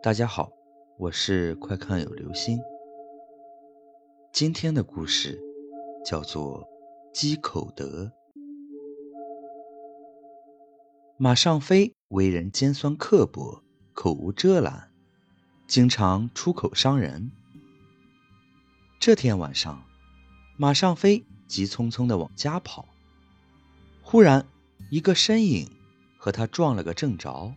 大家好，我是快看有流星。今天的故事叫做《积口德》。马尚飞为人尖酸刻薄，口无遮拦，经常出口伤人。这天晚上，马尚飞急匆匆的往家跑，忽然一个身影和他撞了个正着。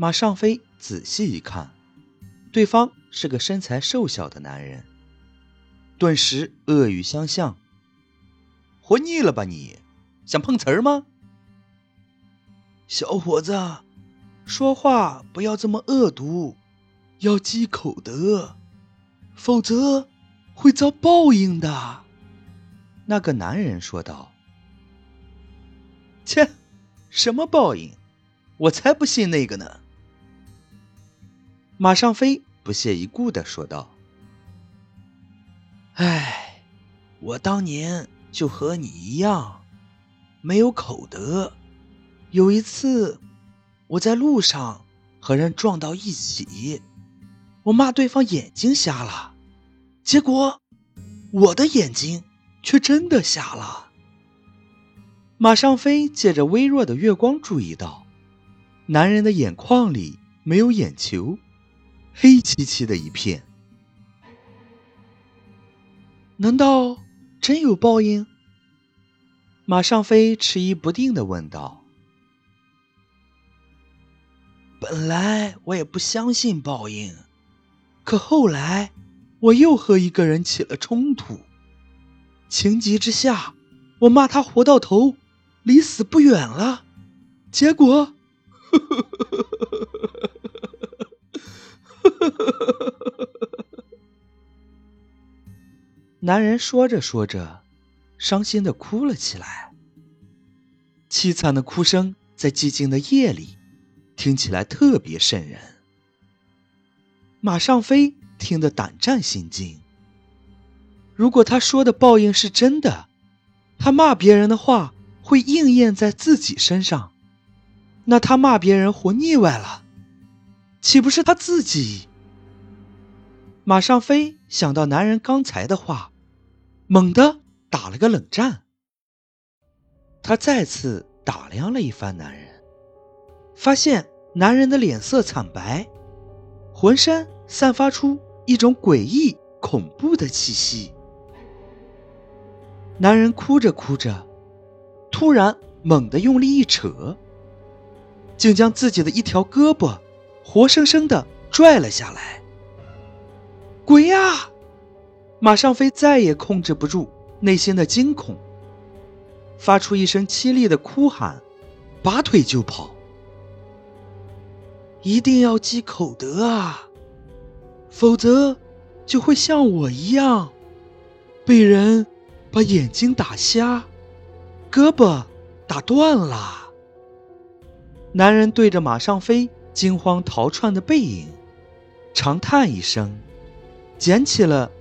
马尚飞仔细一看，对方是个身材瘦小的男人，顿时恶语相向：“活腻了吧你？想碰瓷儿吗？”小伙子，说话不要这么恶毒，要积口德，否则会遭报应的。”那个男人说道。“切，什么报应？我才不信那个呢！”马尚飞不屑一顾的说道：“哎，我当年就和你一样，没有口德。有一次，我在路上和人撞到一起，我骂对方眼睛瞎了，结果我的眼睛却真的瞎了。”马尚飞借着微弱的月光注意到，男人的眼眶里没有眼球。黑漆漆的一片，难道真有报应？马尚飞迟疑不定的问道。本来我也不相信报应，可后来我又和一个人起了冲突，情急之下，我骂他活到头，离死不远了，结果。男人说着说着，伤心的哭了起来。凄惨的哭声在寂静的夜里，听起来特别瘆人。马尚飞听得胆战心惊。如果他说的报应是真的，他骂别人的话会应验在自己身上，那他骂别人活腻歪了，岂不是他自己？马尚飞想到男人刚才的话，猛地打了个冷战。他再次打量了一番男人，发现男人的脸色惨白，浑身散发出一种诡异恐怖的气息。男人哭着哭着，突然猛地用力一扯，竟将自己的一条胳膊活生生的拽了下来。鬼呀！马尚飞再也控制不住内心的惊恐，发出一声凄厉的哭喊，拔腿就跑。一定要积口德啊，否则就会像我一样，被人把眼睛打瞎，胳膊打断了。男人对着马尚飞惊慌逃窜的背影，长叹一声。捡起了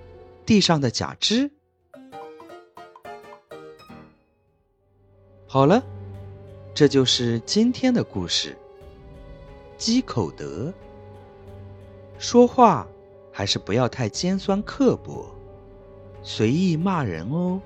地上的假肢。好了，这就是今天的故事。积口德，说话还是不要太尖酸刻薄，随意骂人哦。